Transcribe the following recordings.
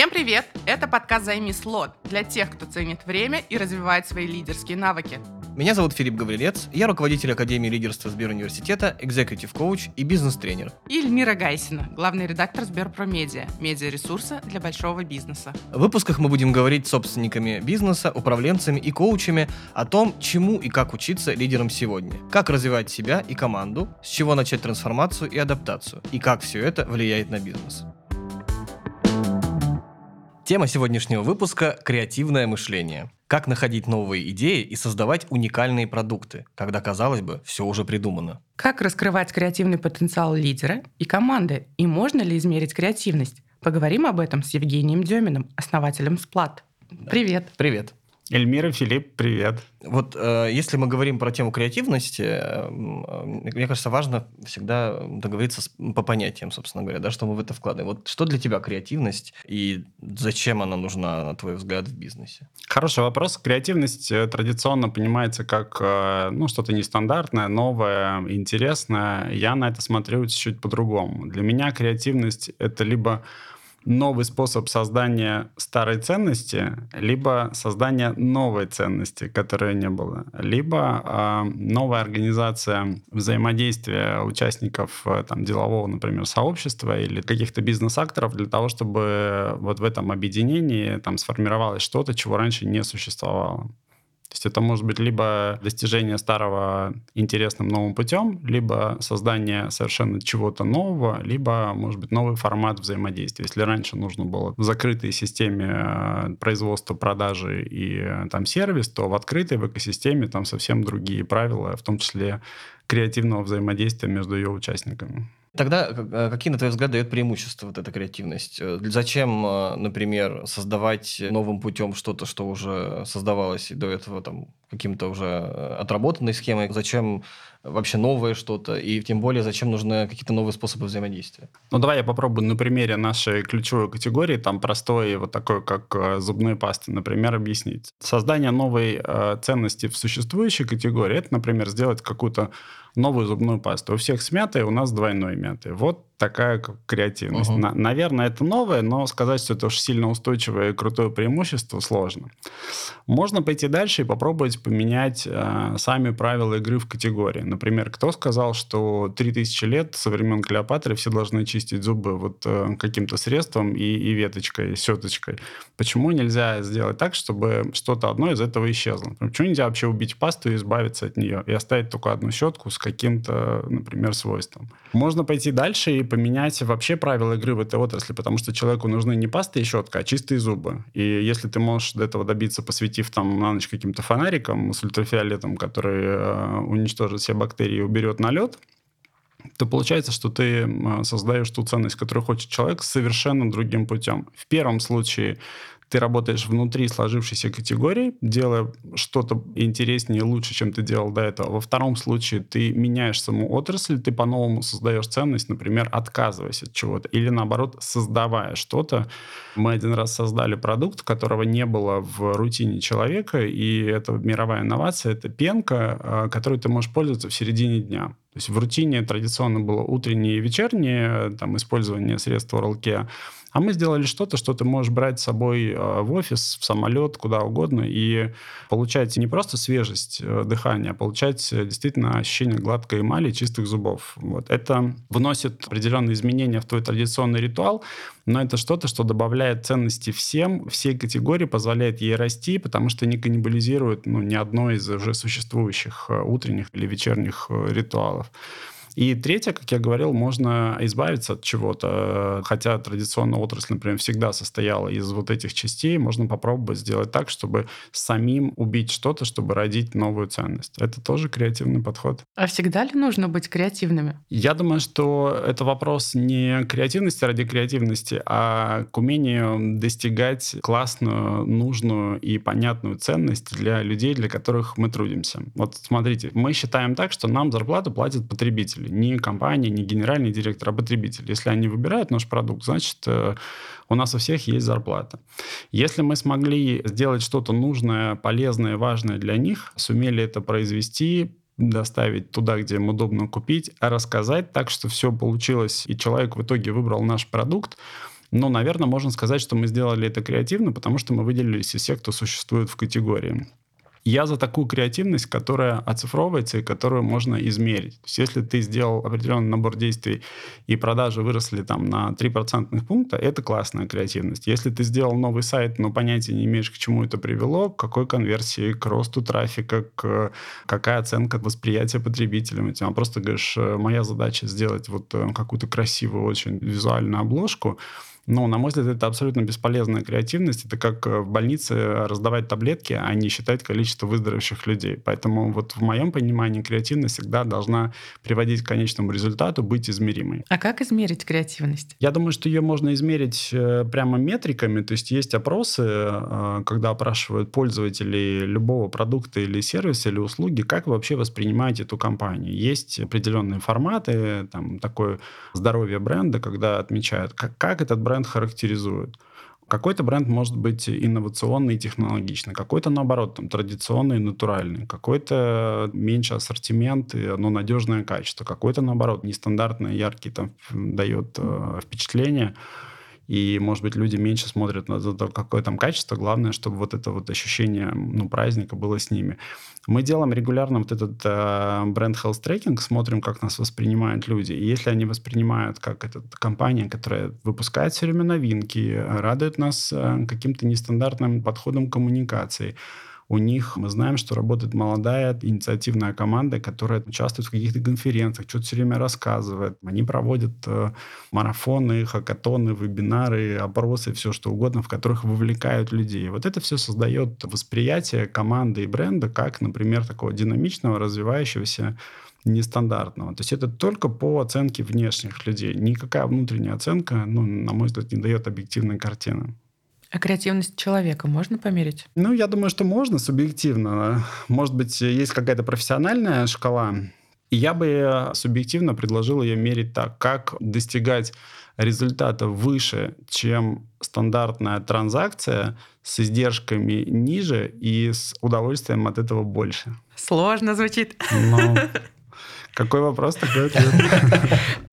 Всем привет! Это подкаст «Займи слот» для тех, кто ценит время и развивает свои лидерские навыки. Меня зовут Филипп Гаврилец, я руководитель Академии лидерства Сберуниверситета, экзекутив коуч и бизнес-тренер. И Эльмира Гайсина, главный редактор Сберпромедиа, медиаресурса для большого бизнеса. В выпусках мы будем говорить с собственниками бизнеса, управленцами и коучами о том, чему и как учиться лидерам сегодня, как развивать себя и команду, с чего начать трансформацию и адаптацию, и как все это влияет на бизнес. Тема сегодняшнего выпуска – креативное мышление. Как находить новые идеи и создавать уникальные продукты, когда, казалось бы, все уже придумано. Как раскрывать креативный потенциал лидера и команды, и можно ли измерить креативность? Поговорим об этом с Евгением Деминым, основателем Сплат. Привет. Привет. Эльмира, Филипп, привет. Вот э, если мы говорим про тему креативности, э, мне кажется, важно всегда договориться с, по понятиям, собственно говоря, да, что мы в это вкладываем. Вот что для тебя креативность и зачем она нужна, на твой взгляд, в бизнесе? Хороший вопрос. Креативность э, традиционно понимается как э, ну, что-то нестандартное, новое, интересное. Я на это смотрю чуть-чуть по-другому. Для меня креативность — это либо новый способ создания старой ценности, либо создания новой ценности, которой не было, либо э, новая организация взаимодействия участников э, там, делового, например, сообщества или каких-то бизнес-акторов для того, чтобы вот в этом объединении там сформировалось что-то, чего раньше не существовало. То есть это может быть либо достижение старого интересным новым путем, либо создание совершенно чего-то нового, либо, может быть, новый формат взаимодействия. Если раньше нужно было в закрытой системе э, производства, продажи и э, там сервис, то в открытой, в экосистеме там совсем другие правила, в том числе креативного взаимодействия между ее участниками. Тогда э, какие, на твой взгляд, дает преимущество вот эта креативность? Э, зачем, э, например, создавать новым путем что-то, что уже создавалось до этого там каким-то уже отработанной схемой? Зачем вообще новое что-то? И тем более, зачем нужны какие-то новые способы взаимодействия? Ну, давай я попробую на примере нашей ключевой категории, там простой, вот такой, как зубной пасты, например, объяснить. Создание новой ценности в существующей категории, это, например, сделать какую-то новую зубную пасту. У всех смятая, у нас двойной мятой. Вот такая креативность. Угу. На, наверное, это новое, но сказать, что это уж сильно устойчивое и крутое преимущество, сложно. Можно пойти дальше и попробовать поменять э, сами правила игры в категории. Например, кто сказал, что 3000 лет со времен Клеопатры все должны чистить зубы вот э, каким-то средством и, и веточкой, и сеточкой? Почему нельзя сделать так, чтобы что-то одно из этого исчезло? Почему нельзя вообще убить пасту и избавиться от нее и оставить только одну щетку с каким-то, например, свойством? Можно пойти дальше и поменять вообще правила игры в этой отрасли, потому что человеку нужны не паста и щетка, а чистые зубы. И если ты можешь до этого добиться, посветив там на ночь каким-то фонариком с ультрафиолетом, который э, уничтожит все бактерии и уберет налет, то получается, что ты создаешь ту ценность, которую хочет человек, совершенно другим путем. В первом случае ты работаешь внутри сложившейся категории, делая что-то интереснее и лучше, чем ты делал до этого. Во втором случае ты меняешь саму отрасль, ты по-новому создаешь ценность, например, отказываясь от чего-то, или наоборот, создавая что-то. Мы один раз создали продукт, которого не было в рутине человека, и это мировая инновация, это пенка, а, которой ты можешь пользоваться в середине дня. То есть в рутине традиционно было утреннее и вечернее там, использование средств oral care, а мы сделали что-то, что ты можешь брать с собой э, в офис, в самолет, куда угодно, и получать не просто свежесть э, дыхания, а получать э, действительно ощущение гладкой эмали, чистых зубов. Вот. Это вносит определенные изменения в твой традиционный ритуал, но это что-то, что добавляет ценности всем, всей категории, позволяет ей расти, потому что не каннибализирует ну, ни одно из уже существующих утренних или вечерних ритуалов. И третье, как я говорил, можно избавиться от чего-то. Хотя традиционная отрасль, например, всегда состояла из вот этих частей, можно попробовать сделать так, чтобы самим убить что-то, чтобы родить новую ценность. Это тоже креативный подход. А всегда ли нужно быть креативными? Я думаю, что это вопрос не креативности ради креативности, а к умению достигать классную, нужную и понятную ценность для людей, для которых мы трудимся. Вот смотрите, мы считаем так, что нам зарплату платят потребители потребители. Не компания, не генеральный директор, а потребитель. Если они выбирают наш продукт, значит, э, у нас у всех есть зарплата. Если мы смогли сделать что-то нужное, полезное, важное для них, сумели это произвести, доставить туда, где им удобно купить, а рассказать так, что все получилось, и человек в итоге выбрал наш продукт, Но, наверное, можно сказать, что мы сделали это креативно, потому что мы выделились из всех, кто существует в категории. Я за такую креативность, которая оцифровывается и которую можно измерить. То есть если ты сделал определенный набор действий и продажи выросли там на 3 процентных пункта, это классная креативность. Если ты сделал новый сайт, но понятия не имеешь, к чему это привело, к какой конверсии, к росту трафика, к какая оценка восприятия потребителям, ты просто говоришь, «Э, моя задача сделать вот э, какую-то красивую, очень визуальную обложку, но, на мой взгляд, это абсолютно бесполезная креативность. Это как э, в больнице раздавать таблетки, а не считать количество выздоровевших людей. Поэтому вот в моем понимании креативность всегда должна приводить к конечному результату, быть измеримой. А как измерить креативность? Я думаю, что ее можно измерить э, прямо метриками. То есть есть опросы, э, когда опрашивают пользователей любого продукта или сервиса или услуги, как вы вообще воспринимаете эту компанию. Есть определенные форматы, там такое здоровье бренда, когда отмечают, как, как этот бренд бренд характеризует. Какой-то бренд может быть инновационный и технологичный, какой-то, наоборот, там, традиционный и натуральный, какой-то меньше ассортимент, но надежное качество, какой-то, наоборот, нестандартный, яркий, там, дает э, впечатление и, может быть, люди меньше смотрят на то, какое там качество. Главное, чтобы вот это вот ощущение ну, праздника было с ними. Мы делаем регулярно вот этот э, бренд health tracking, смотрим, как нас воспринимают люди. И если они воспринимают как эта компания, которая выпускает все время новинки, радует нас э, каким-то нестандартным подходом коммуникации, у них мы знаем, что работает молодая инициативная команда, которая участвует в каких-то конференциях, что-то все время рассказывает. Они проводят э, марафоны, хакатоны, вебинары, опросы, все что угодно, в которых вовлекают людей. Вот это все создает восприятие команды и бренда как, например, такого динамичного, развивающегося нестандартного. То есть это только по оценке внешних людей. Никакая внутренняя оценка, ну, на мой взгляд, не дает объективной картины. А креативность человека можно померить? Ну, я думаю, что можно субъективно. Может быть, есть какая-то профессиональная шкала. И я бы субъективно предложил ее мерить так, как достигать результата выше, чем стандартная транзакция с издержками ниже и с удовольствием от этого больше. Сложно звучит. Ну, какой вопрос, такой ответ.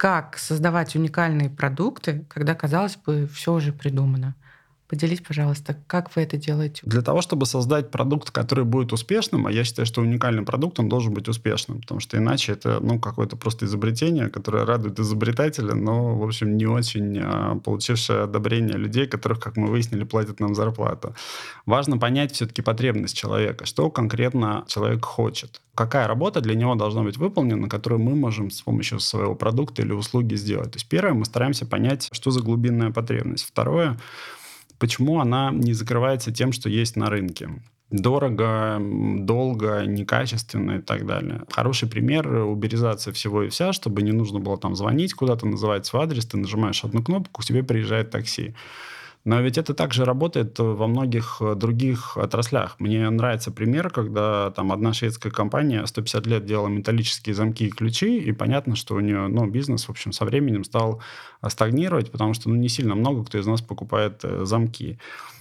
как создавать уникальные продукты, когда, казалось бы, все уже придумано. Поделись, пожалуйста, как вы это делаете? Для того, чтобы создать продукт, который будет успешным, а я считаю, что уникальный продукт, он должен быть успешным, потому что иначе это ну, какое-то просто изобретение, которое радует изобретателя, но, в общем, не очень а, получившее одобрение людей, которых, как мы выяснили, платят нам зарплату. Важно понять все-таки потребность человека, что конкретно человек хочет какая работа для него должна быть выполнена, которую мы можем с помощью своего продукта или услуги сделать. То есть первое, мы стараемся понять, что за глубинная потребность. Второе, почему она не закрывается тем, что есть на рынке дорого, долго, некачественно и так далее. Хороший пример — уберизация всего и вся, чтобы не нужно было там звонить куда-то, называть свой адрес, ты нажимаешь одну кнопку, к тебе приезжает такси. Но ведь это также работает во многих э, других отраслях. Мне нравится пример, когда там одна шведская компания 150 лет делала металлические замки и ключи, и понятно, что у нее ну, бизнес, в общем, со временем стал стагнировать, потому что ну, не сильно много кто из нас покупает э, замки.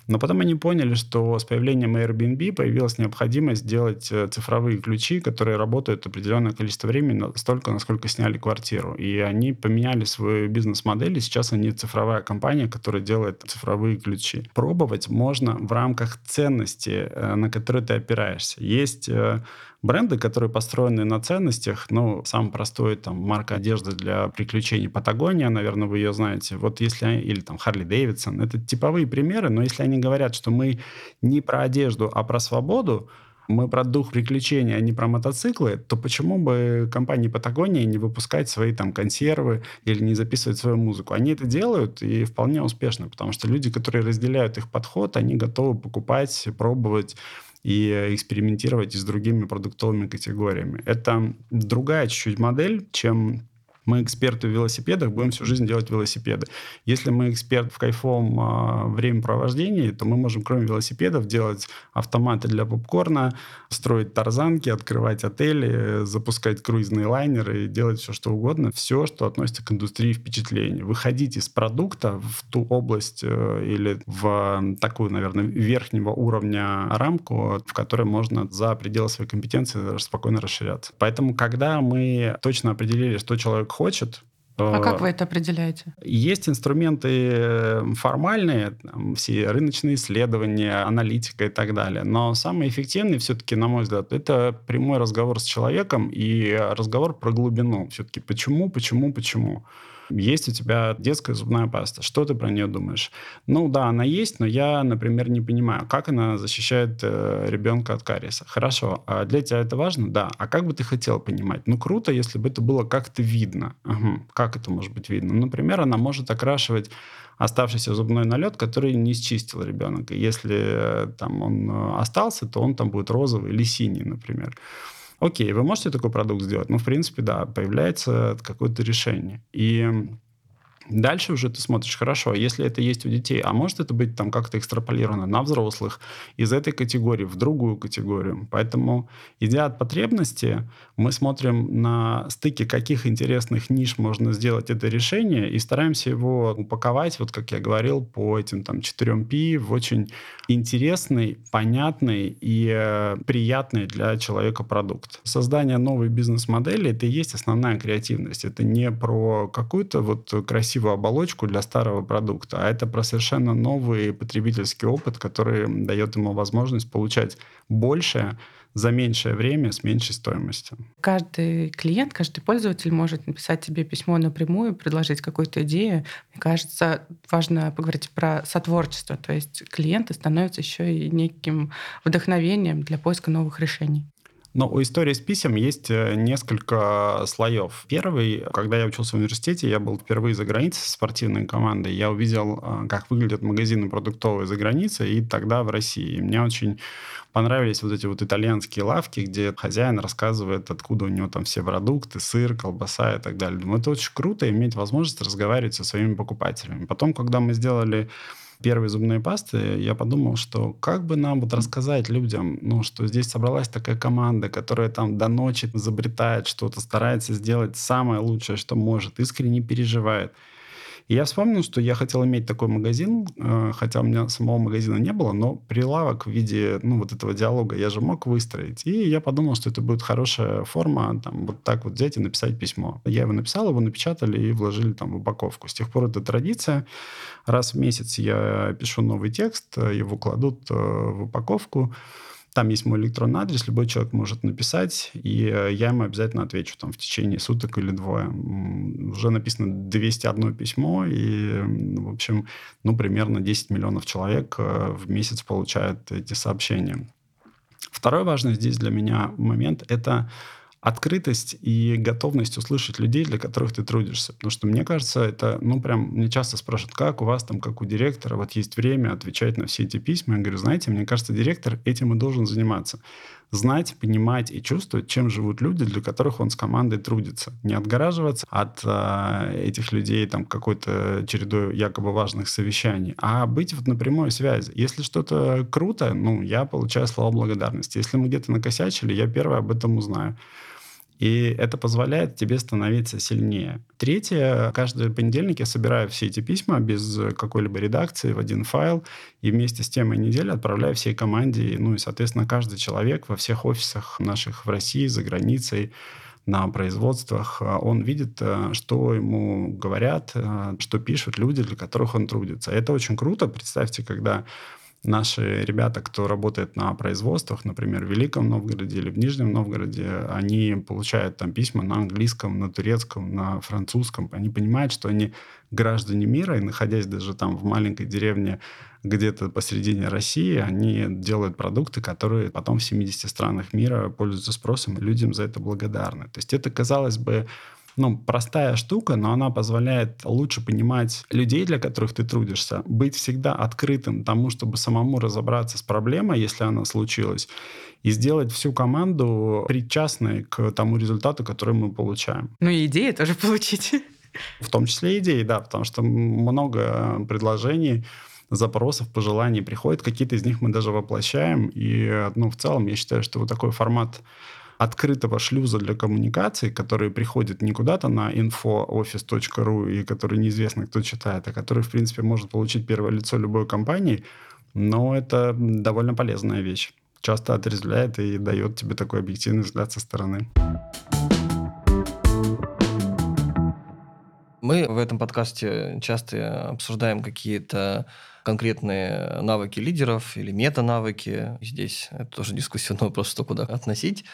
Но потом они поняли, что с появлением Airbnb появилась необходимость делать э, цифровые ключи, которые работают определенное количество времени, столько, насколько сняли квартиру. И они поменяли свою бизнес-модель, и сейчас они цифровая компания, которая делает цифровые ключи. Пробовать можно в рамках ценности, э, на которые ты опираешься. Есть э, бренды, которые построены на ценностях. Ну, самый простой, там, марка одежды для приключений Патагония, наверное, вы ее знаете. Вот если, или там Харли Дэвидсон, это типовые примеры, но если они говорят, что мы не про одежду, а про свободу, мы про дух приключений, а не про мотоциклы, то почему бы компании Патагония не выпускать свои там консервы или не записывать свою музыку? Они это делают и вполне успешно, потому что люди, которые разделяют их подход, они готовы покупать, пробовать и экспериментировать и с другими продуктовыми категориями. Это другая чуть-чуть модель, чем мы эксперты в велосипедах, будем всю жизнь делать велосипеды. Если мы эксперт в кайфовом э, времяпровождении, то мы можем, кроме велосипедов, делать автоматы для попкорна, строить тарзанки, открывать отели, запускать круизные лайнеры и делать все, что угодно. Все, что относится к индустрии впечатлений. Выходить из продукта в ту область э, или в такую, наверное, верхнего уровня рамку, в которой можно за пределы своей компетенции спокойно расширяться. Поэтому, когда мы точно определили, что человек человек хочет, а как вы это определяете? Есть инструменты э, формальные, там, все рыночные исследования, аналитика и так далее. Но самый эффективный все-таки, на мой взгляд, это прямой разговор с человеком и разговор про глубину. Все-таки почему, почему, почему. Есть у тебя детская зубная паста. Что ты про нее думаешь? Ну да, она есть, но я, например, не понимаю, как она защищает э, ребенка от кариеса. Хорошо, а для тебя это важно? Да. А как бы ты хотел понимать? Ну круто, если бы это было как-то видно. Угу. Как это может быть видно? Например, она может окрашивать оставшийся зубной налет, который не счистил ребенок. И если э, там он э, остался, то он там будет розовый или синий, например. Окей, вы можете такой продукт сделать? Ну, в принципе, да, появляется какое-то решение. И Дальше уже ты смотришь, хорошо, если это есть у детей, а может это быть там как-то экстраполировано на взрослых из этой категории в другую категорию. Поэтому, идя от потребности, мы смотрим на стыке, каких интересных ниш можно сделать это решение, и стараемся его упаковать, вот как я говорил, по этим там 4P в очень интересный, понятный и э, приятный для человека продукт. Создание новой бизнес-модели — это и есть основная креативность. Это не про какую-то вот красивую красивую оболочку для старого продукта, а это про совершенно новый потребительский опыт, который дает ему возможность получать больше за меньшее время с меньшей стоимостью. Каждый клиент, каждый пользователь может написать тебе письмо напрямую, предложить какую-то идею. Мне кажется, важно поговорить про сотворчество. То есть клиенты становятся еще и неким вдохновением для поиска новых решений. Но у истории с писем есть э, несколько слоев. Первый, когда я учился в университете, я был впервые за границей со спортивной командой. Я увидел, э, как выглядят магазины продуктовые за границей, и тогда в России. И мне очень понравились вот эти вот итальянские лавки, где хозяин рассказывает, откуда у него там все продукты, сыр, колбаса и так далее. Думаю, это очень круто иметь возможность разговаривать со своими покупателями. Потом, когда мы сделали первой зубной пасты, я подумал, что как бы нам вот рассказать людям, ну, что здесь собралась такая команда, которая там до ночи изобретает что-то, старается сделать самое лучшее, что может, искренне переживает. И я вспомнил, что я хотел иметь такой магазин, э, хотя у меня самого магазина не было, но прилавок в виде ну, вот этого диалога я же мог выстроить. И я подумал, что это будет хорошая форма, там, вот так вот взять и написать письмо. Я его написал, его напечатали и вложили там в упаковку. С тех пор это традиция. Раз в месяц я пишу новый текст, его кладут э, в упаковку. Там есть мой электронный адрес, любой человек может написать, и э, я ему обязательно отвечу там в течение суток или двое. Уже написано 201 письмо, и, в общем, ну, примерно 10 миллионов человек э, в месяц получают эти сообщения. Второй важный здесь для меня момент – это открытость и готовность услышать людей, для которых ты трудишься. Потому что мне кажется, это, ну, прям, мне часто спрашивают, как у вас там, как у директора, вот есть время отвечать на все эти письма. Я говорю, знаете, мне кажется, директор этим и должен заниматься. Знать, понимать и чувствовать, чем живут люди, для которых он с командой трудится. Не отгораживаться от э, этих людей там какой-то чередой якобы важных совещаний, а быть вот на прямой связи. Если что-то круто, ну, я получаю слова благодарности. Если мы где-то накосячили, я первый об этом узнаю. И это позволяет тебе становиться сильнее. Третье, каждый понедельник я собираю все эти письма без какой-либо редакции в один файл и вместе с темой недели отправляю всей команде. Ну и, соответственно, каждый человек во всех офисах наших в России, за границей, на производствах, он видит, э, что ему говорят, э, что пишут люди, для которых он трудится. Это очень круто. Представьте, когда наши ребята, кто работает на производствах, например, в Великом Новгороде или в Нижнем Новгороде, они получают там письма на английском, на турецком, на французском. Они понимают, что они граждане мира, и находясь даже там в маленькой деревне где-то посередине России, они делают продукты, которые потом в 70 странах мира пользуются спросом, и людям за это благодарны. То есть это, казалось бы, ну, простая штука, но она позволяет лучше понимать людей, для которых ты трудишься, быть всегда открытым тому, чтобы самому разобраться с проблемой, если она случилась, и сделать всю команду причастной к тому результату, который мы получаем. Ну и идеи тоже получить. В том числе идеи, да, потому что много предложений запросов, пожеланий приходит, какие-то из них мы даже воплощаем, и, ну, в целом, я считаю, что вот такой формат открытого шлюза для коммуникации, который приходит не куда-то на infooffice.ru и который неизвестно кто читает, а который, в принципе, может получить первое лицо любой компании, но это довольно полезная вещь. Часто отрезвляет и дает тебе такой объективный взгляд со стороны. Мы в этом подкасте часто обсуждаем какие-то конкретные навыки лидеров или мета-навыки. Здесь это тоже дискуссионный вопрос, что куда относить.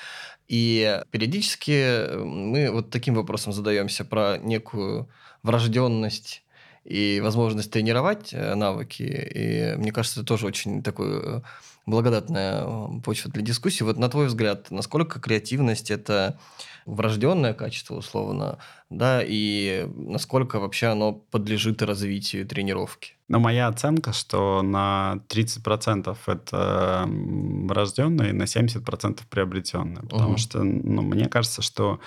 И периодически мы вот таким вопросом задаемся про некую врожденность и возможность тренировать э, навыки. И мне кажется, это тоже очень такой э, благодатная э, почва для дискуссии. Вот на твой взгляд, насколько креативность это врожденное качество, условно, да, и насколько вообще оно подлежит развитию тренировки? Но моя оценка, что на 30% это врожденное, и на 70% приобретенное. Потому угу. что ну, мне кажется, что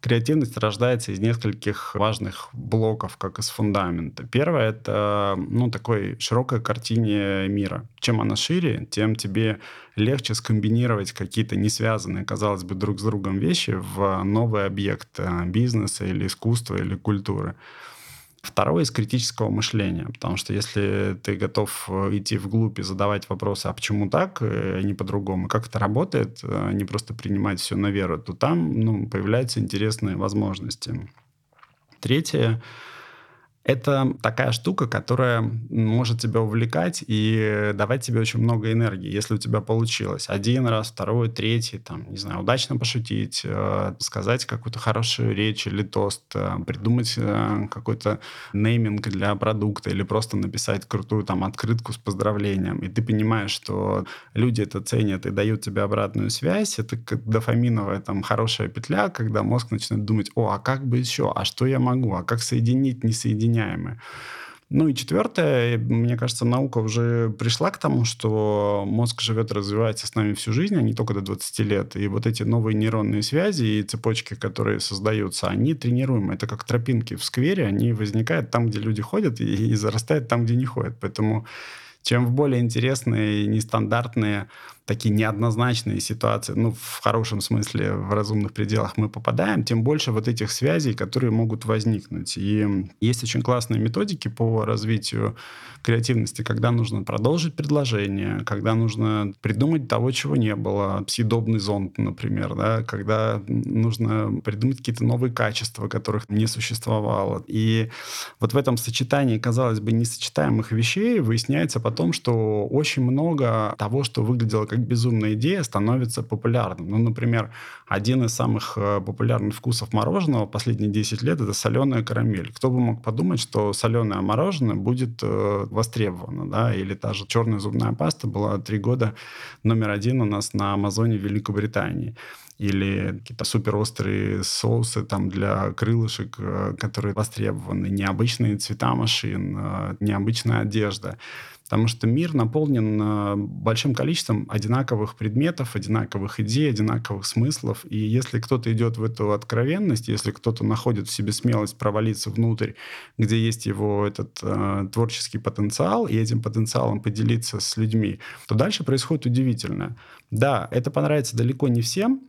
креативность рождается из нескольких важных блоков, как из фундамента. Первое — это ну, такой широкой картине мира. Чем она шире, тем тебе легче скомбинировать какие-то не связанные, казалось бы, друг с другом вещи в новый объект э, бизнеса или искусства или культуры. Второе из критического мышления, потому что если ты готов э, идти вглубь и задавать вопросы, а почему так, а не по-другому, как это работает, а не просто принимать все на веру, то там ну, появляются интересные возможности. Третье это такая штука, которая может тебя увлекать и давать тебе очень много энергии, если у тебя получилось. Один раз, второй, третий, там, не знаю, удачно пошутить, э, сказать какую-то хорошую речь или тост, э, придумать э, какой-то нейминг для продукта или просто написать крутую там открытку с поздравлением. И ты понимаешь, что люди это ценят и дают тебе обратную связь. Это как дофаминовая там хорошая петля, когда мозг начинает думать, о, а как бы еще, а что я могу, а как соединить, не соединить вменяемые. Ну и четвертое, мне кажется, наука уже пришла к тому, что мозг живет и развивается с нами всю жизнь, а не только до 20 лет. И вот эти новые нейронные связи и цепочки, которые создаются, они тренируемы. Это как тропинки в сквере, они возникают там, где люди ходят, и, и зарастают там, где не ходят. Поэтому чем в более интересные, нестандартные такие неоднозначные ситуации, ну, в хорошем смысле, в разумных пределах мы попадаем, тем больше вот этих связей, которые могут возникнуть. И есть очень классные методики по развитию креативности, когда нужно продолжить предложение, когда нужно придумать того, чего не было, съедобный зонт, например, да, когда нужно придумать какие-то новые качества, которых не существовало. И вот в этом сочетании, казалось бы, несочетаемых вещей выясняется потом, что очень много того, что выглядело как безумная идея становится популярным. Ну, например, один из самых э, популярных вкусов мороженого последние 10 лет – это соленая карамель. Кто бы мог подумать, что соленое мороженое будет э, востребовано, да, или та же черная зубная паста была три года номер один у нас на Амазоне в Великобритании или какие-то суперострые соусы там для крылышек, э, которые востребованы, необычные цвета машин, необычная одежда. Потому что мир наполнен э, большим количеством одинаковых предметов, одинаковых идей, одинаковых смыслов. И если кто-то идет в эту откровенность, если кто-то находит в себе смелость провалиться внутрь, где есть его этот э, творческий потенциал, и этим потенциалом поделиться с людьми, то дальше происходит удивительное. Да, это понравится далеко не всем,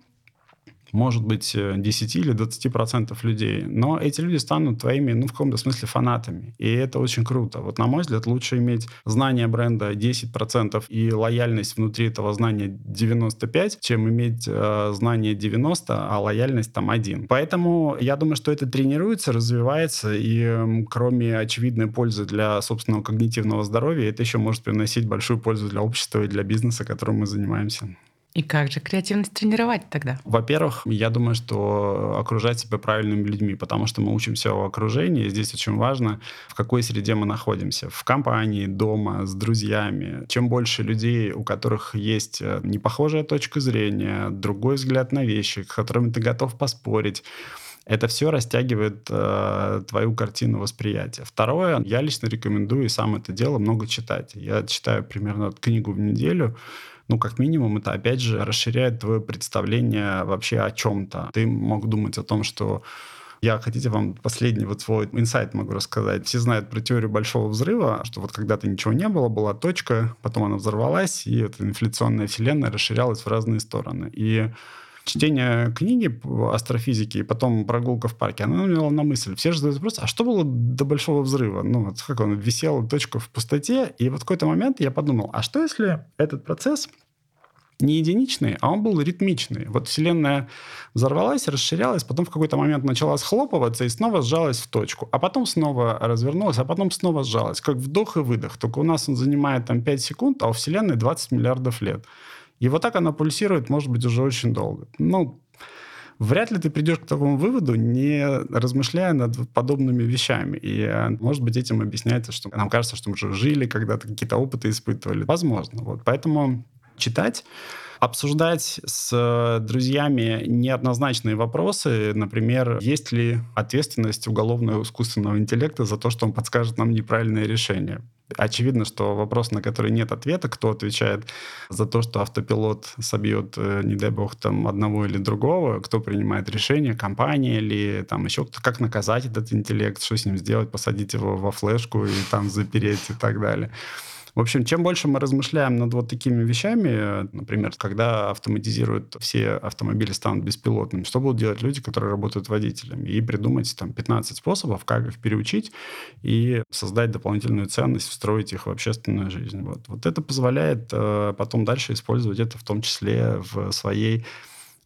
может быть, 10 э, или 20 процентов людей. Но эти люди станут твоими, ну, в каком-то смысле, фанатами. И это очень круто. Вот, на мой взгляд, лучше иметь знание бренда 10 процентов и лояльность внутри этого знания 95, чем иметь э, знание 90, а лояльность там 1. Поэтому я думаю, что это тренируется, развивается, и кроме очевидной пользы для собственного когнитивного здоровья, это еще может приносить большую пользу для общества и для бизнеса, которым мы занимаемся. И как же креативность тренировать тогда? Во-первых, я думаю, что окружать себя правильными людьми, потому что мы учимся в окружении. Здесь очень важно, в какой среде мы находимся. В компании, дома, с друзьями. Чем больше людей, у которых есть э, непохожая точка зрения, другой взгляд на вещи, с которыми ты готов поспорить, это все растягивает э, твою картину восприятия. Второе, я лично рекомендую и сам это дело много читать. Я читаю примерно книгу в неделю, ну, как минимум, это, опять же, расширяет твое представление вообще о чем-то. Ты мог думать о том, что я, хотите, вам последний вот свой инсайт могу рассказать. Все знают про теорию большого взрыва, что вот когда-то ничего не было, была точка, потом она взорвалась, и эта инфляционная вселенная расширялась в разные стороны. И чтение книги по астрофизике и потом прогулка в парке, она навела на мысль. Все же задают вопрос, а что было до Большого взрыва? Ну, вот как он висел точка в пустоте, и вот в какой-то момент я подумал, а что если этот процесс не единичный, а он был ритмичный. Вот Вселенная взорвалась, расширялась, потом в какой-то момент начала схлопываться и снова сжалась в точку. А потом снова развернулась, а потом снова сжалась. Как вдох и выдох. Только у нас он занимает там 5 секунд, а у Вселенной 20 миллиардов лет. И вот так она пульсирует, может быть, уже очень долго. Ну, вряд ли ты придешь к такому выводу, не размышляя над подобными вещами. И, э, может быть, этим объясняется, что нам кажется, что мы уже жили когда-то, какие-то опыты испытывали. Возможно. Вот. Поэтому читать обсуждать с друзьями неоднозначные вопросы, например, есть ли ответственность уголовного искусственного интеллекта за то, что он подскажет нам неправильное решение. Очевидно, что вопрос, на который нет ответа, кто отвечает за то, что автопилот собьет, э, не дай бог, там одного или другого, кто принимает решение, компания или там еще кто, как наказать этот интеллект, что с ним сделать, посадить его во флешку и там запереть и так далее. В общем, чем больше мы размышляем над вот такими вещами, например, когда автоматизируют все автомобили станут беспилотными, что будут делать люди, которые работают водителями, и придумать там 15 способов, как их переучить и создать дополнительную ценность, встроить их в общественную жизнь. Вот, вот это позволяет э, потом дальше использовать это в том числе в своей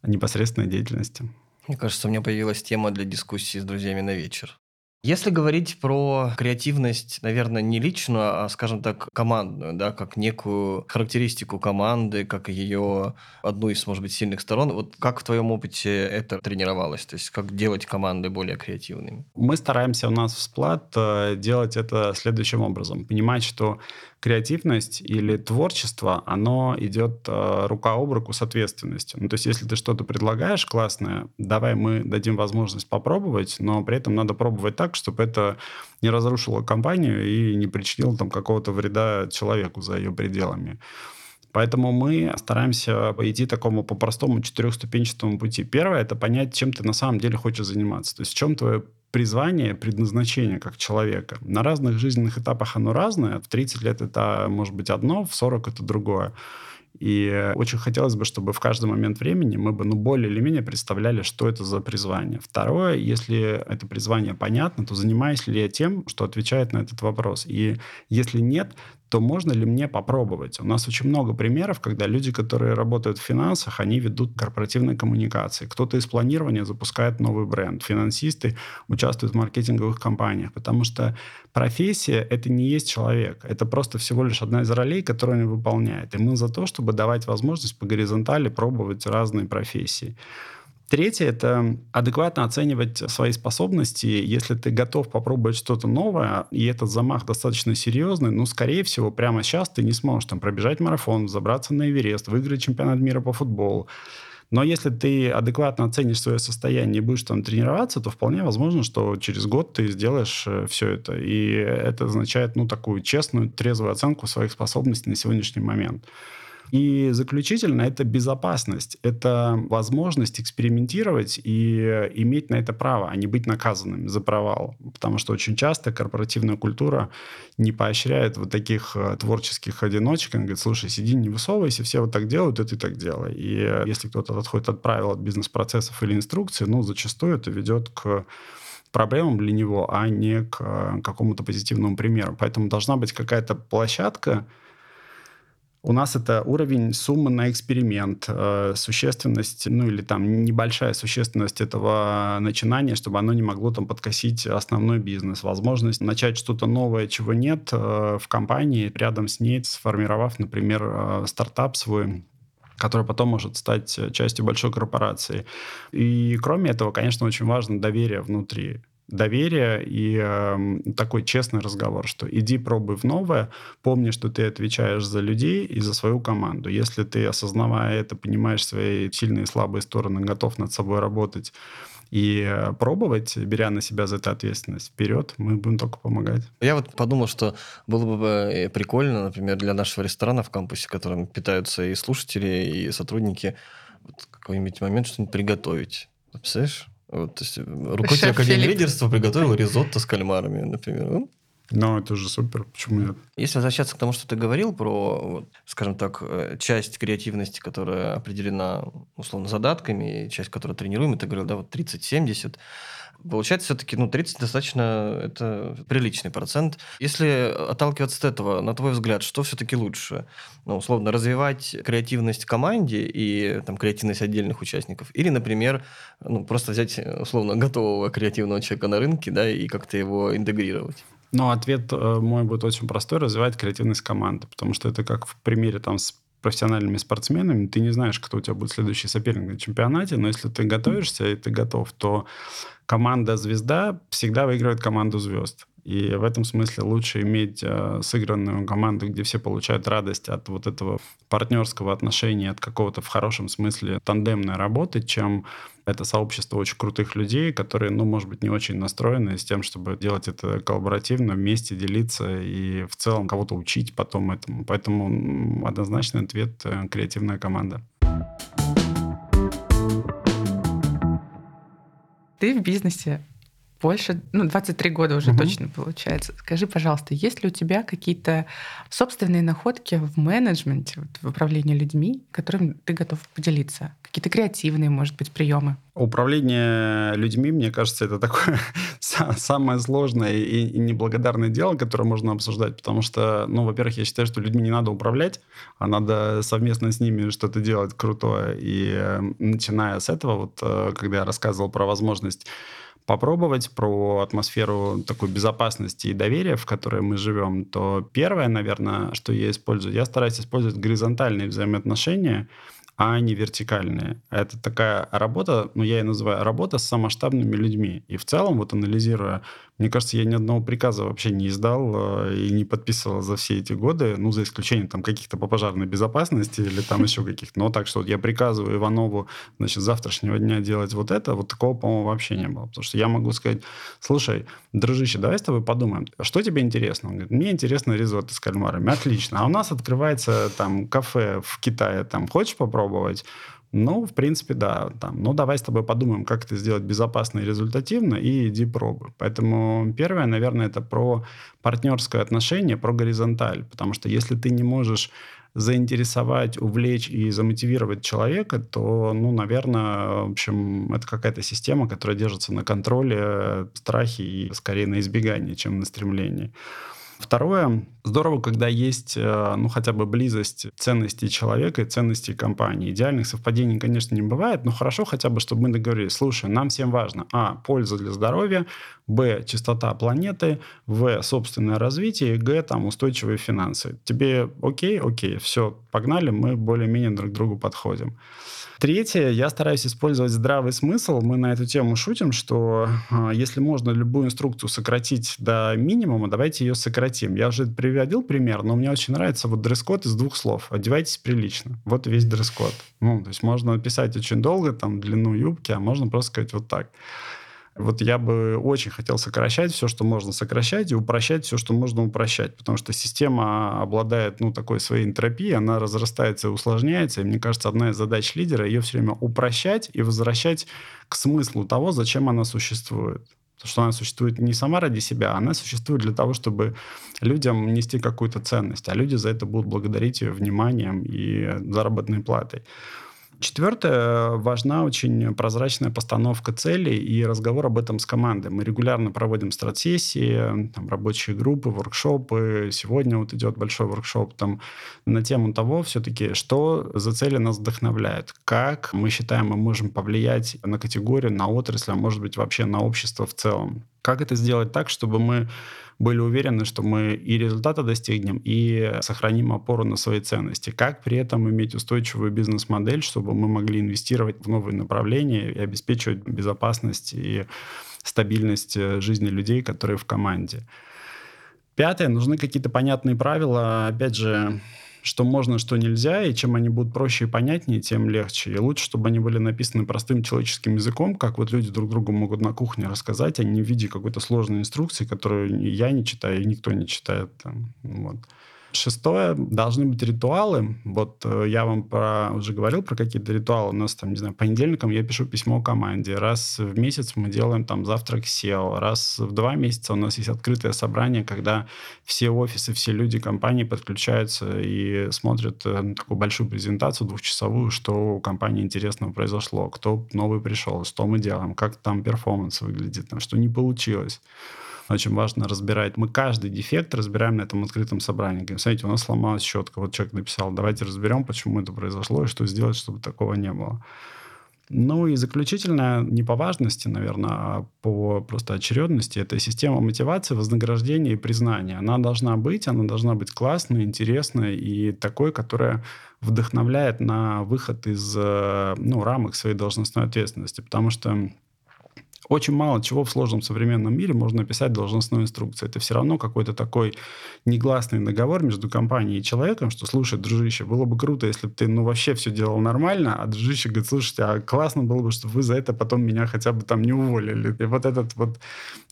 непосредственной деятельности. Мне кажется, у меня появилась тема для дискуссии с друзьями на вечер. Если говорить про креативность, наверное, не личную, а, скажем так, командную, да, как некую характеристику команды, как ее одну из, может быть, сильных сторон, вот как в твоем опыте это тренировалось? То есть как делать команды более креативными? Мы стараемся у нас в Сплат э, делать это следующим образом. Понимать, что креативность или творчество, оно идет э, рука об руку с ответственностью. Ну, то есть, если ты что-то предлагаешь классное, давай мы дадим возможность попробовать, но при этом надо пробовать так, чтобы это не разрушило компанию и не причинило там какого-то вреда человеку за ее пределами. Поэтому мы стараемся пойти такому по-простому четырехступенчатому пути. Первое – это понять, чем ты на самом деле хочешь заниматься. То есть в чем твое призвание, предназначение как человека. На разных жизненных этапах оно разное. В 30 лет это может быть одно, в 40 это другое. И очень хотелось бы, чтобы в каждый момент времени мы бы ну, более или менее представляли, что это за призвание. Второе, если это призвание понятно, то занимаюсь ли я тем, что отвечает на этот вопрос. И если нет, то можно ли мне попробовать? У нас очень много примеров, когда люди, которые работают в финансах, они ведут корпоративные коммуникации. Кто-то из планирования запускает новый бренд. Финансисты участвуют в маркетинговых кампаниях, потому что профессия — это не есть человек. Это просто всего лишь одна из ролей, которую он выполняет. И мы за то, чтобы давать возможность по горизонтали пробовать разные профессии. Третье — это адекватно оценивать свои способности. Если ты готов попробовать что-то новое, и этот замах достаточно серьезный, ну, скорее всего, прямо сейчас ты не сможешь там пробежать марафон, забраться на Эверест, выиграть чемпионат мира по футболу. Но если ты адекватно оценишь свое состояние и будешь там тренироваться, то вполне возможно, что через год ты сделаешь э, все это. И это означает, ну, такую честную, трезвую оценку своих способностей на сегодняшний момент. И заключительно это безопасность, это возможность экспериментировать и иметь на это право, а не быть наказанным за провал. Потому что очень часто корпоративная культура не поощряет вот таких э, творческих одиночек. Она говорит, слушай, сиди, не высовывайся, все вот так делают, и ты так делай. И если кто-то отходит от правил, от бизнес-процессов или инструкций, ну, зачастую это ведет к проблемам для него, а не к э, какому-то позитивному примеру. Поэтому должна быть какая-то площадка, у нас это уровень суммы на эксперимент, э, существенность, ну или там небольшая существенность этого начинания, чтобы оно не могло там подкосить основной бизнес. Возможность начать что-то новое, чего нет э, в компании, рядом с ней сформировав, например, э, стартап свой, который потом может стать частью большой корпорации. И кроме этого, конечно, очень важно доверие внутри доверие и э, такой честный разговор, что иди пробуй в новое, помни, что ты отвечаешь за людей и за свою команду. Если ты, осознавая это, понимаешь свои сильные и слабые стороны, готов над собой работать и э, пробовать, беря на себя за это ответственность, вперед, мы будем только помогать. Я вот подумал, что было бы э, прикольно, например, для нашего ресторана в кампусе, которым питаются и слушатели, и сотрудники, вот какой-нибудь момент что-нибудь приготовить. Представляешь? Вот, то есть руководитель Академии лидерства приготовил ризотто с кальмарами, например. Ну, ну, это же супер. Почему нет? Если возвращаться к тому, что ты говорил про, скажем так, э, часть креативности, которая определена, условно, задатками, и часть, которую тренируем, ты говорил, да, вот 30-70, Получается, все-таки ну, 30 достаточно это приличный процент. Если отталкиваться от этого, на твой взгляд, что все-таки лучше? Ну, условно, развивать креативность в команде и там, креативность отдельных участников? Или, например, ну, просто взять, условно, готового креативного человека на рынке да, и как-то его интегрировать? Ну, ответ э, мой будет очень простой. Развивать креативность команды. Потому что это как в примере там с профессиональными спортсменами, ты не знаешь, кто у тебя будет следующий соперник на чемпионате, но если ты готовишься и ты готов, то команда-звезда всегда выигрывает команду звезд. И в этом смысле лучше иметь э, сыгранную команду, где все получают радость от вот этого партнерского отношения, от какого-то в хорошем смысле тандемной работы, чем это сообщество очень крутых людей, которые, ну, может быть, не очень настроены с тем, чтобы делать это коллаборативно, вместе делиться и в целом кого-то учить потом этому. Поэтому однозначный ответ э, — креативная команда. Ты в бизнесе больше, ну, 23 года уже угу. точно получается. Скажи, пожалуйста, есть ли у тебя какие-то собственные находки в менеджменте, в управлении людьми, которым ты готов поделиться? Какие-то креативные, может быть, приемы? Управление людьми, мне кажется, это такое самое сложное и неблагодарное дело, которое можно обсуждать, потому что, ну, во-первых, я считаю, что людьми не надо управлять, а надо совместно с ними что-то делать крутое. И э, начиная с этого, вот э, когда я рассказывал про возможность попробовать, про атмосферу такой безопасности и доверия, в которой мы живем, то первое, наверное, что я использую, я стараюсь использовать горизонтальные взаимоотношения, а не вертикальные. Это такая работа, ну, я ее называю работа с самоштабными людьми. И в целом, вот анализируя мне кажется, я ни одного приказа вообще не издал э, и не подписывал за все эти годы, ну, за исключением там каких-то по пожарной безопасности или там еще каких-то. Но так что я приказываю Иванову, значит, завтрашнего дня делать вот это, вот такого, по-моему, вообще не было. Потому что я могу сказать, слушай, дружище, давай с тобой подумаем, что тебе интересно? Он говорит, мне интересно ризотто с кальмарами. Отлично. А у нас открывается там кафе в Китае, там, хочешь попробовать? Ну, в принципе, да. Там, ну, давай с тобой подумаем, как это сделать безопасно и результативно, и иди пробуй. Поэтому первое, наверное, это про партнерское отношение, про горизонталь. Потому что если ты не можешь заинтересовать, увлечь и замотивировать человека, то, ну, наверное, в общем, это какая-то система, которая держится на контроле, страхе и скорее на избегании, чем на стремлении. Второе, здорово, когда есть, э, ну, хотя бы близость ценностей человека и ценностей компании. Идеальных совпадений, конечно, не бывает, но хорошо хотя бы, чтобы мы договорились, слушай, нам всем важно, а, польза для здоровья, б, чистота планеты, в, собственное развитие, г, там, устойчивые финансы. Тебе окей, окей, все, погнали, мы более-менее друг к другу подходим. Третье, я стараюсь использовать здравый смысл. Мы на эту тему шутим, что э, если можно любую инструкцию сократить до минимума, давайте ее сократим. Я уже приводил пример, но мне очень нравится вот дресс-код из двух слов. Одевайтесь прилично. Вот весь дресс-код. Ну, то есть можно писать очень долго, там, длину юбки, а можно просто сказать вот так. Вот я бы очень хотел сокращать все, что можно сокращать, и упрощать все, что можно упрощать, потому что система обладает ну, такой своей энтропией, она разрастается и усложняется, и мне кажется, одна из задач лидера ее все время упрощать и возвращать к смыслу того, зачем она существует. Потому что она существует не сама ради себя, она существует для того, чтобы людям нести какую-то ценность, а люди за это будут благодарить ее вниманием и заработной платой. Четвертое, важна очень прозрачная постановка целей и разговор об этом с командой. Мы регулярно проводим стратсессии, там, рабочие группы, воркшопы. Сегодня вот идет большой воркшоп там, на тему того все-таки, что за цели нас вдохновляют, как мы считаем, мы можем повлиять на категорию, на отрасль, а может быть вообще на общество в целом. Как это сделать так, чтобы мы были уверены, что мы и результата достигнем, и сохраним опору на свои ценности. Как при этом иметь устойчивую бизнес-модель, чтобы мы могли инвестировать в новые направления и обеспечивать безопасность и стабильность э, жизни людей, которые в команде. Пятое, нужны какие-то понятные правила. Опять же, что можно, что нельзя, и чем они будут проще и понятнее, тем легче. И лучше, чтобы они были написаны простым человеческим языком, как вот люди друг другу могут на кухне рассказать, а не в виде какой-то сложной инструкции, которую я не читаю, и никто не читает. Там, вот. Шестое, должны быть ритуалы. Вот э, я вам про, уже говорил про какие-то ритуалы. У нас там, не знаю, понедельником я пишу письмо команде. Раз в месяц мы делаем там завтрак SEO. Раз в два месяца у нас есть открытое собрание, когда все офисы, все люди компании подключаются и смотрят э, такую большую презентацию двухчасовую, что у компании интересного произошло, кто новый пришел, что мы делаем, как там перформанс выглядит, там, что не получилось очень важно разбирать. Мы каждый дефект разбираем на этом открытом собрании. Говорим, смотрите, у нас сломалась щетка. Вот человек написал, давайте разберем, почему это произошло и что сделать, чтобы такого не было. Ну и заключительное, не по важности, наверное, а по просто очередности, это система мотивации, вознаграждения и признания. Она должна быть, она должна быть классной, интересной и такой, которая вдохновляет на выход из э, ну, рамок своей должностной ответственности. Потому что очень мало чего в сложном современном мире можно описать должностной инструкции. Это все равно какой-то такой негласный договор между компанией и человеком, что, слушай, дружище, было бы круто, если бы ты, ну, вообще все делал нормально, а дружище говорит, слушайте, а классно было бы, чтобы вы за это потом меня хотя бы там не уволили. И вот этот вот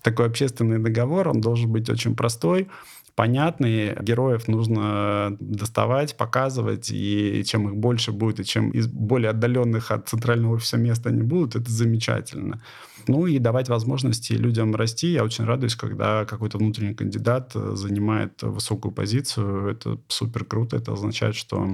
такой общественный договор, он должен быть очень простой, понятные. Героев нужно доставать, показывать, и чем их больше будет, и чем из более отдаленных от центрального офиса мест они будут, это замечательно. Ну и давать возможности людям расти. Я очень радуюсь, когда какой-то внутренний кандидат э, занимает высокую позицию. Это супер круто. Это означает, что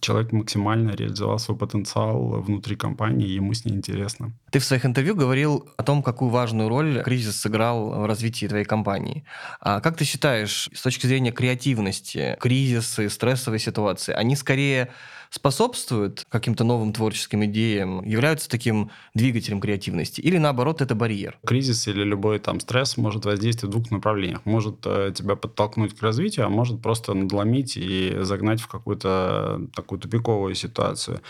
человек максимально реализовал свой потенциал внутри компании, и ему с ней интересно. Ты в своих интервью говорил о том, какую важную роль кризис сыграл в развитии твоей компании. А как ты считаешь, с точки зрения креативности, кризисы, стрессовые ситуации, они скорее способствуют каким-то новым творческим идеям, являются таким двигателем креативности, или наоборот это барьер? Кризис или любой там стресс может воздействовать в двух направлениях. Может э, тебя подтолкнуть к развитию, а может просто надломить и загнать в какую-то такую тупиковую ситуацию.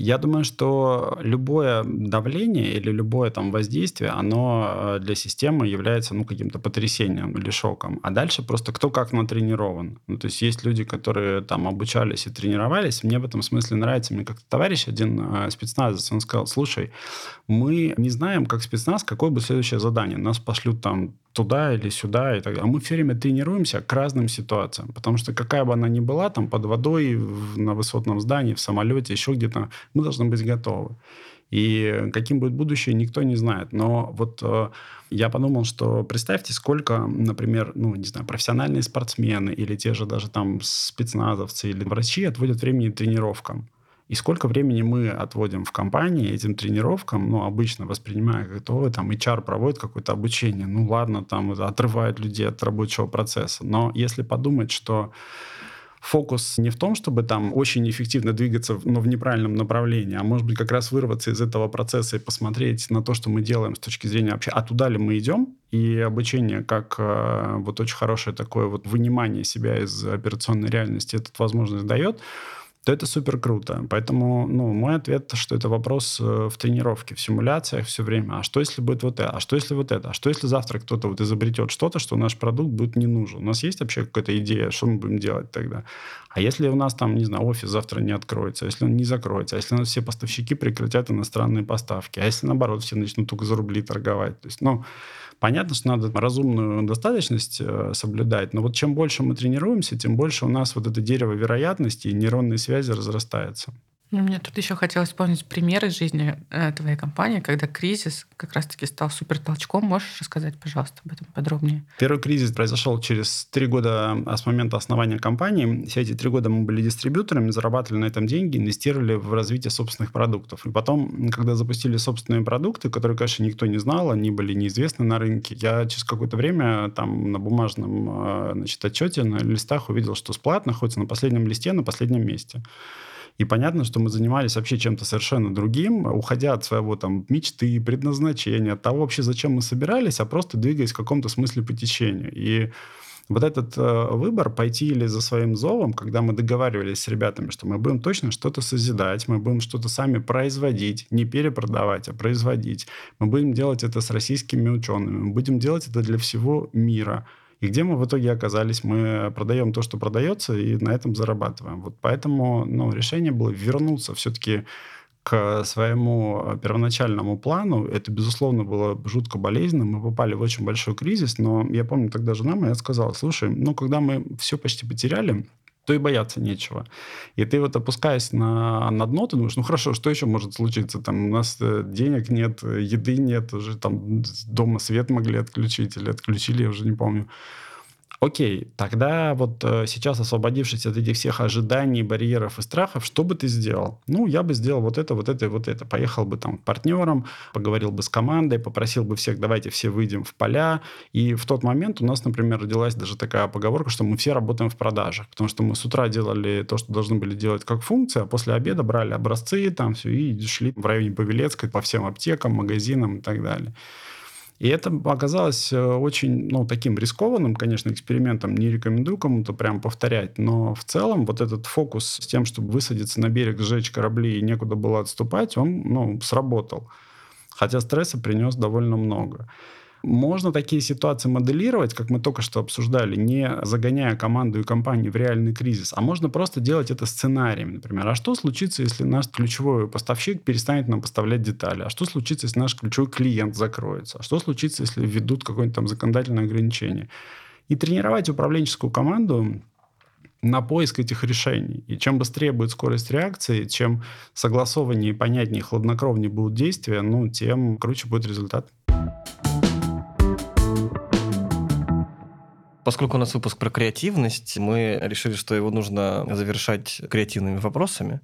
Я думаю, что любое давление или любое там воздействие, оно э, для системы является ну, каким-то потрясением или шоком. А дальше просто кто как натренирован. Ну, то есть есть люди, которые там обучались и тренировались. Мне в этом смысле нравится. Мне как-то товарищ один э, спецназовец, он сказал, слушай, мы не знаем, как спецназ, какое будет следующее задание. Нас пошлют там туда или сюда и так далее. А мы все время тренируемся к разным ситуациям, потому что какая бы она ни была, там под водой, в, на высотном здании, в самолете, еще где-то, мы должны быть готовы. И каким будет будущее, никто не знает. Но вот э, я подумал, что представьте, сколько, например, ну, не знаю, профессиональные спортсмены или те же даже там спецназовцы или врачи отводят времени тренировкам. И сколько времени мы отводим в компании этим тренировкам, ну, обычно воспринимая как то, там, HR проводит какое-то обучение, ну, ладно, там, отрывает людей от рабочего процесса. Но если подумать, что фокус не в том, чтобы там очень эффективно двигаться, но в неправильном направлении, а может быть как раз вырваться из этого процесса и посмотреть на то, что мы делаем с точки зрения вообще, а туда ли мы идем, и обучение как э, вот очень хорошее такое вот вынимание себя из операционной реальности этот возможность дает, то это супер круто. Поэтому, ну, мой ответ, что это вопрос э, в тренировке, в симуляциях все время. А что если будет вот это? А что если вот это? А что если завтра кто-то вот изобретет что-то, что наш продукт будет не нужен? У нас есть вообще какая-то идея, что мы будем делать тогда? А если у нас там, не знаю, офис завтра не откроется, если он не закроется, а если у нас все поставщики прекратят иностранные поставки, а если наоборот все начнут только за рубли торговать? То есть, ну, Понятно, что надо разумную достаточность э, соблюдать, но вот чем больше мы тренируемся, тем больше у нас вот это дерево вероятности и нейронные связи разрастается. Ну, мне тут еще хотелось вспомнить пример из жизни э, твоей компании, когда кризис как раз-таки стал супер толчком. Можешь рассказать, пожалуйста, об этом подробнее? Первый кризис произошел через три года а, с момента основания компании. Все эти три года мы были дистрибьюторами, зарабатывали на этом деньги, инвестировали в развитие собственных продуктов. И потом, когда запустили собственные продукты, которые, конечно, никто не знал, они были неизвестны на рынке, я через какое-то время там на бумажном а, значит, отчете, на листах увидел, что сплат находится на последнем листе, на последнем месте. И понятно, что мы занимались вообще чем-то совершенно другим, уходя от своего там мечты, предназначения, от того вообще, зачем мы собирались, а просто двигаясь в каком-то смысле по течению. И вот этот э, выбор пойти или за своим зовом, когда мы договаривались с ребятами, что мы будем точно что-то созидать, мы будем что-то сами производить, не перепродавать, а производить. Мы будем делать это с российскими учеными, мы будем делать это для всего мира. И где мы в итоге оказались? Мы продаем то, что продается, и на этом зарабатываем. Вот поэтому ну, решение было вернуться все-таки к своему первоначальному плану. Это, безусловно, было жутко болезненно. Мы попали в очень большой кризис, но я помню, тогда жена моя сказала, слушай, ну, когда мы все почти потеряли, то и бояться нечего. И ты вот опускаясь на, на дно, ты думаешь, ну хорошо, что еще может случиться? Там у нас э, денег нет, еды нет, уже там дома свет могли отключить или отключили, я уже не помню. Окей, тогда вот э, сейчас, освободившись от этих всех ожиданий, барьеров и страхов, что бы ты сделал? Ну, я бы сделал вот это, вот это и вот это. Поехал бы там к партнерам, поговорил бы с командой, попросил бы всех, давайте все выйдем в поля. И в тот момент у нас, например, родилась даже такая поговорка, что мы все работаем в продажах. Потому что мы с утра делали то, что должны были делать как функция, а после обеда брали образцы там все и шли в районе Павелецкой по всем аптекам, магазинам и так далее. И это оказалось э, очень, ну, таким рискованным, конечно, экспериментом. Не рекомендую кому-то прям повторять. Но в целом вот этот фокус с тем, чтобы высадиться на берег, сжечь корабли и некуда было отступать, он, ну, сработал. Хотя стресса принес довольно много. Можно такие ситуации моделировать, как мы только что обсуждали, не загоняя команду и компанию в реальный кризис, а можно просто делать это сценарием. Например, а что случится, если наш ключевой поставщик перестанет нам поставлять детали? А что случится, если наш ключевой клиент закроется? А что случится, если введут какое-нибудь там законодательное ограничение? И тренировать управленческую команду на поиск этих решений. И чем быстрее будет скорость реакции, чем согласованнее, понятнее, хладнокровнее будут действия, ну, тем круче будет результат. Поскольку у нас выпуск про креативность, мы решили, что его нужно завершать креативными вопросами.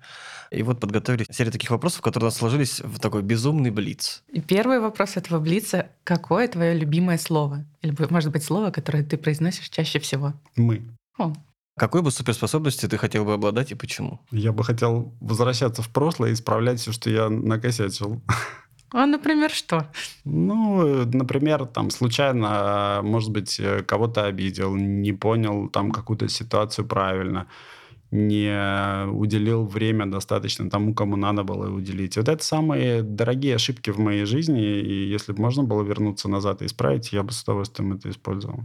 И вот подготовили серию таких вопросов, которые у нас сложились в такой безумный блиц. И первый вопрос этого блица — какое твое любимое слово? Или, может быть, слово, которое ты произносишь чаще всего? Мы. О, Какой бы суперспособностью ты хотел бы обладать и почему? Я бы хотел возвращаться в прошлое и исправлять все, что я накосячил. А, например, что? Ну, например, там случайно, может быть, э, кого-то обидел, не понял там какую-то ситуацию правильно, не уделил время достаточно тому, кому надо было уделить. Вот это самые дорогие ошибки в моей жизни, и если бы можно было вернуться назад и исправить, я бы с удовольствием это использовал.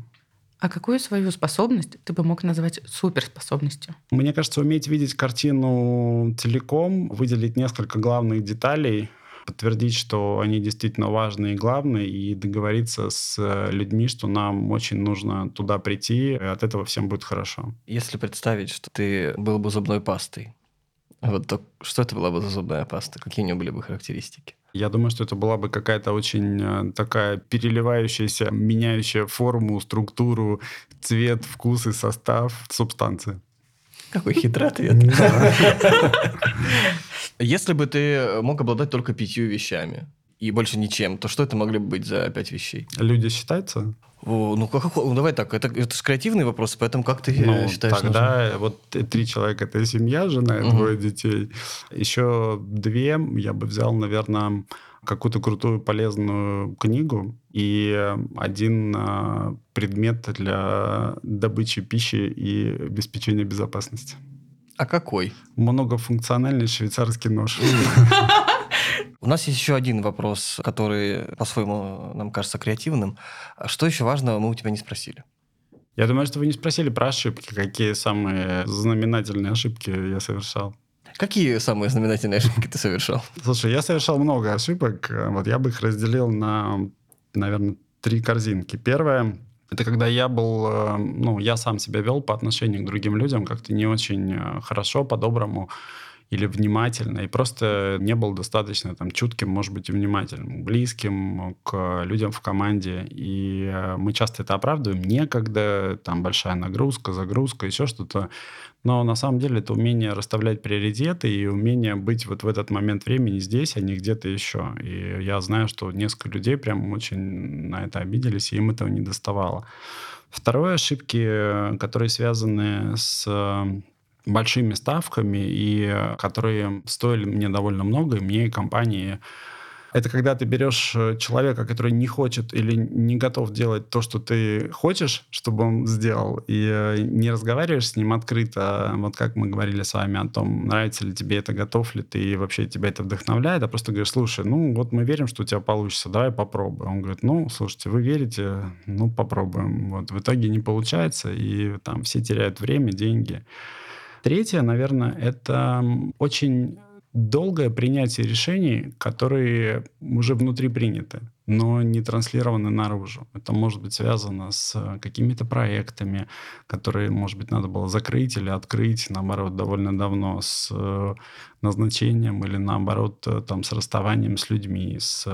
А какую свою способность ты бы мог назвать суперспособностью? Мне кажется, уметь видеть картину целиком, выделить несколько главных деталей, подтвердить, что они действительно важны и главные, и договориться с э, людьми, что нам очень нужно туда прийти, и от этого всем будет хорошо. Если представить, что ты был бы зубной пастой, вот то что это была бы за зубная паста? Какие у нее были бы характеристики? Я думаю, что это была бы какая-то очень э, такая переливающаяся, меняющая форму, структуру, цвет, вкус и состав субстанции. Какой хитрый ответ. Если бы ты мог обладать только пятью вещами и больше ничем, то что это могли бы быть за пять вещей? Люди считаются? О, ну, как, ну, давай так, это, это же креативный вопрос, поэтому как ты Ну, считаешь? тогда нужным? вот три человека это семья, жена и Мгм. двое детей. Еще две я бы взял, наверное, какую-то крутую полезную книгу и один а, предмет для добычи пищи и обеспечения безопасности. А какой? Многофункциональный швейцарский нож. У нас есть еще один вопрос, который по-своему нам кажется креативным. А Что еще важного мы у тебя не спросили? Я думаю, что вы не спросили про ошибки. Какие самые знаменательные ошибки я совершал? Какие самые знаменательные ошибки ты совершал? Слушай, я совершал много ошибок. Вот я бы их разделил на, наверное, три корзинки. Первое это когда я был, э, ну, я сам себя вел по отношению к другим людям как-то не очень э, хорошо, по-доброму или внимательно, и просто не был достаточно там чутким, может быть, и внимательным, близким к людям в команде. И э, мы часто это оправдываем. Некогда, там большая нагрузка, загрузка, еще что-то. Но на самом деле это умение расставлять приоритеты и умение быть вот в этот момент времени здесь, а не где-то еще. И я знаю, что несколько людей прям очень на это обиделись, и им этого не доставало. Второе ошибки, э, которые связаны с э, большими ставками и которые стоили мне довольно много, и мне и компании. Это когда ты берешь э, человека, который не хочет или не готов делать то, что ты хочешь, чтобы он сделал, и э, не разговариваешь с ним открыто, вот как мы говорили с вами о том, нравится ли тебе это, готов ли ты, и вообще тебя это вдохновляет, а просто говоришь, слушай, ну вот мы верим, что у тебя получится, давай попробуем. Он говорит, ну, слушайте, вы верите, ну, попробуем. Вот в итоге не получается, и там все теряют время, деньги. Третье, наверное, это очень долгое принятие решений, которые уже внутри приняты но не транслированы наружу. Это может быть связано с э, какими-то проектами, которые, может быть, надо было закрыть или открыть, наоборот, довольно давно, с э, назначением или, наоборот, э, там, с расставанием с людьми, с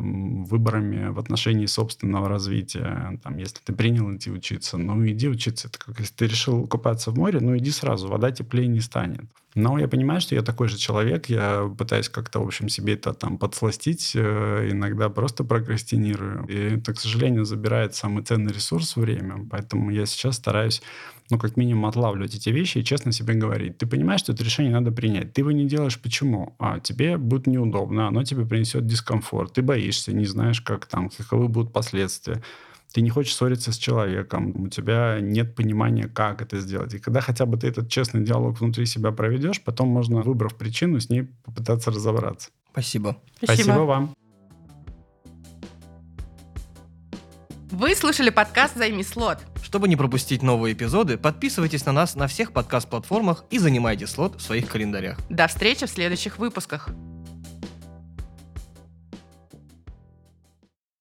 выборами в отношении собственного развития. Там, если ты принял идти учиться, ну, иди учиться. Это как если ты решил купаться в море, ну, иди сразу, вода теплее не станет. Но я понимаю, что я такой же человек, я пытаюсь как-то, в общем, себе это там подсластить, иногда просто прокрастинирую. И это, к сожалению, забирает самый ценный ресурс — время. Поэтому я сейчас стараюсь, ну, как минимум, отлавливать эти вещи и честно себе говорить. Ты понимаешь, что это решение надо принять. Ты его не делаешь почему? А, тебе будет неудобно, оно тебе принесет дискомфорт. Ты боишься, не знаешь, как там, каковы будут последствия ты не хочешь ссориться с человеком, у тебя нет понимания, как это сделать. И когда хотя бы ты этот честный диалог внутри себя проведешь, потом можно, выбрав причину, с ней попытаться разобраться. Спасибо. Спасибо, Спасибо вам. Вы слушали подкаст «Займи слот». Чтобы не пропустить новые эпизоды, подписывайтесь на нас на всех подкаст-платформах и занимайте слот в своих календарях. До встречи в следующих выпусках.